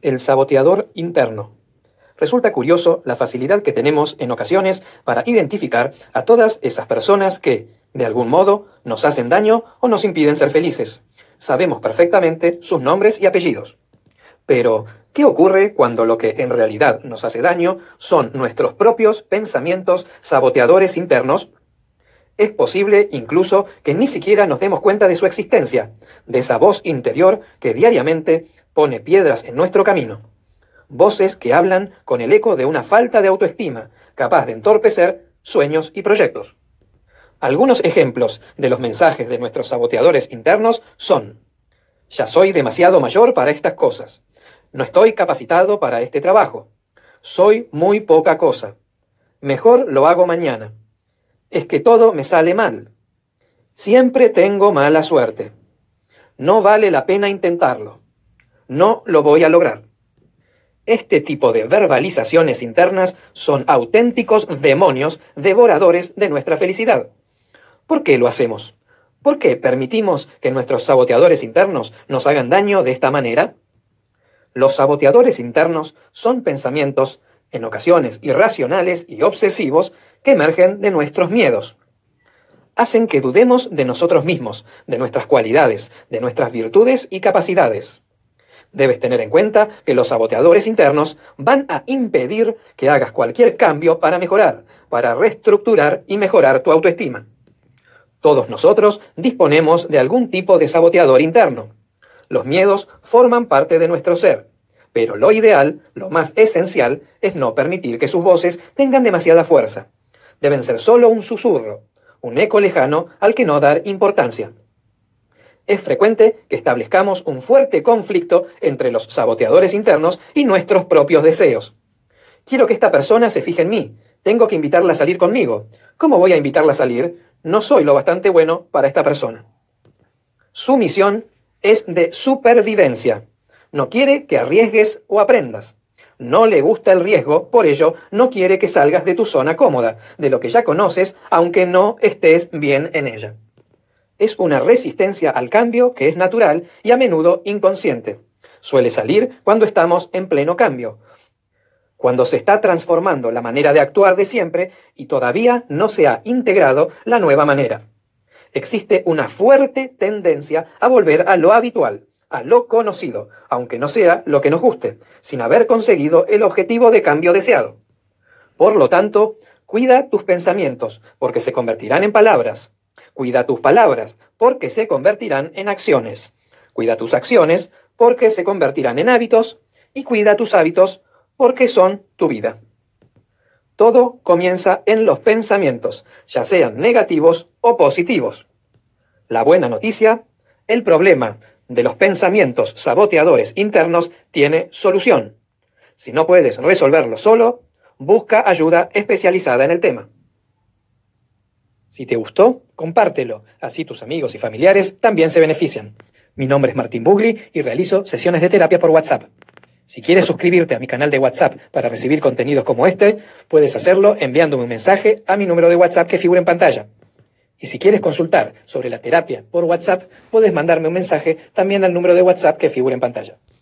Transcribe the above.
El saboteador interno. Resulta curioso la facilidad que tenemos en ocasiones para identificar a todas esas personas que, de algún modo, nos hacen daño o nos impiden ser felices. Sabemos perfectamente sus nombres y apellidos. Pero, ¿qué ocurre cuando lo que en realidad nos hace daño son nuestros propios pensamientos saboteadores internos? Es posible incluso que ni siquiera nos demos cuenta de su existencia, de esa voz interior que diariamente pone piedras en nuestro camino. Voces que hablan con el eco de una falta de autoestima, capaz de entorpecer sueños y proyectos. Algunos ejemplos de los mensajes de nuestros saboteadores internos son, ya soy demasiado mayor para estas cosas, no estoy capacitado para este trabajo, soy muy poca cosa, mejor lo hago mañana, es que todo me sale mal, siempre tengo mala suerte, no vale la pena intentarlo, no lo voy a lograr. Este tipo de verbalizaciones internas son auténticos demonios devoradores de nuestra felicidad. ¿Por qué lo hacemos? ¿Por qué permitimos que nuestros saboteadores internos nos hagan daño de esta manera? Los saboteadores internos son pensamientos, en ocasiones irracionales y obsesivos, que emergen de nuestros miedos. Hacen que dudemos de nosotros mismos, de nuestras cualidades, de nuestras virtudes y capacidades. Debes tener en cuenta que los saboteadores internos van a impedir que hagas cualquier cambio para mejorar, para reestructurar y mejorar tu autoestima. Todos nosotros disponemos de algún tipo de saboteador interno. Los miedos forman parte de nuestro ser, pero lo ideal, lo más esencial, es no permitir que sus voces tengan demasiada fuerza. Deben ser solo un susurro, un eco lejano al que no dar importancia es frecuente que establezcamos un fuerte conflicto entre los saboteadores internos y nuestros propios deseos. Quiero que esta persona se fije en mí. Tengo que invitarla a salir conmigo. ¿Cómo voy a invitarla a salir? No soy lo bastante bueno para esta persona. Su misión es de supervivencia. No quiere que arriesgues o aprendas. No le gusta el riesgo, por ello no quiere que salgas de tu zona cómoda, de lo que ya conoces, aunque no estés bien en ella es una resistencia al cambio que es natural y a menudo inconsciente. Suele salir cuando estamos en pleno cambio, cuando se está transformando la manera de actuar de siempre y todavía no se ha integrado la nueva manera. Existe una fuerte tendencia a volver a lo habitual, a lo conocido, aunque no sea lo que nos guste, sin haber conseguido el objetivo de cambio deseado. Por lo tanto, cuida tus pensamientos, porque se convertirán en palabras, Cuida tus palabras, porque se convertirán en acciones. Cuida tus acciones, porque se convertirán en hábitos. Y cuida tus hábitos, porque son tu vida. Todo comienza en los pensamientos, ya sean negativos o positivos. La buena noticia, el problema de los pensamientos saboteadores internos tiene solución. Si no puedes resolverlo solo, busca ayuda especializada en el tema. Si te gustó, compártelo, así tus amigos y familiares también se benefician. Mi nombre es Martín Bugli y realizo sesiones de terapia por WhatsApp. Si quieres suscribirte a mi canal de WhatsApp para recibir contenidos como este, puedes hacerlo enviándome un mensaje a mi número de WhatsApp que figura en pantalla. Y si quieres consultar sobre la terapia por WhatsApp, puedes mandarme un mensaje también al número de WhatsApp que figura en pantalla.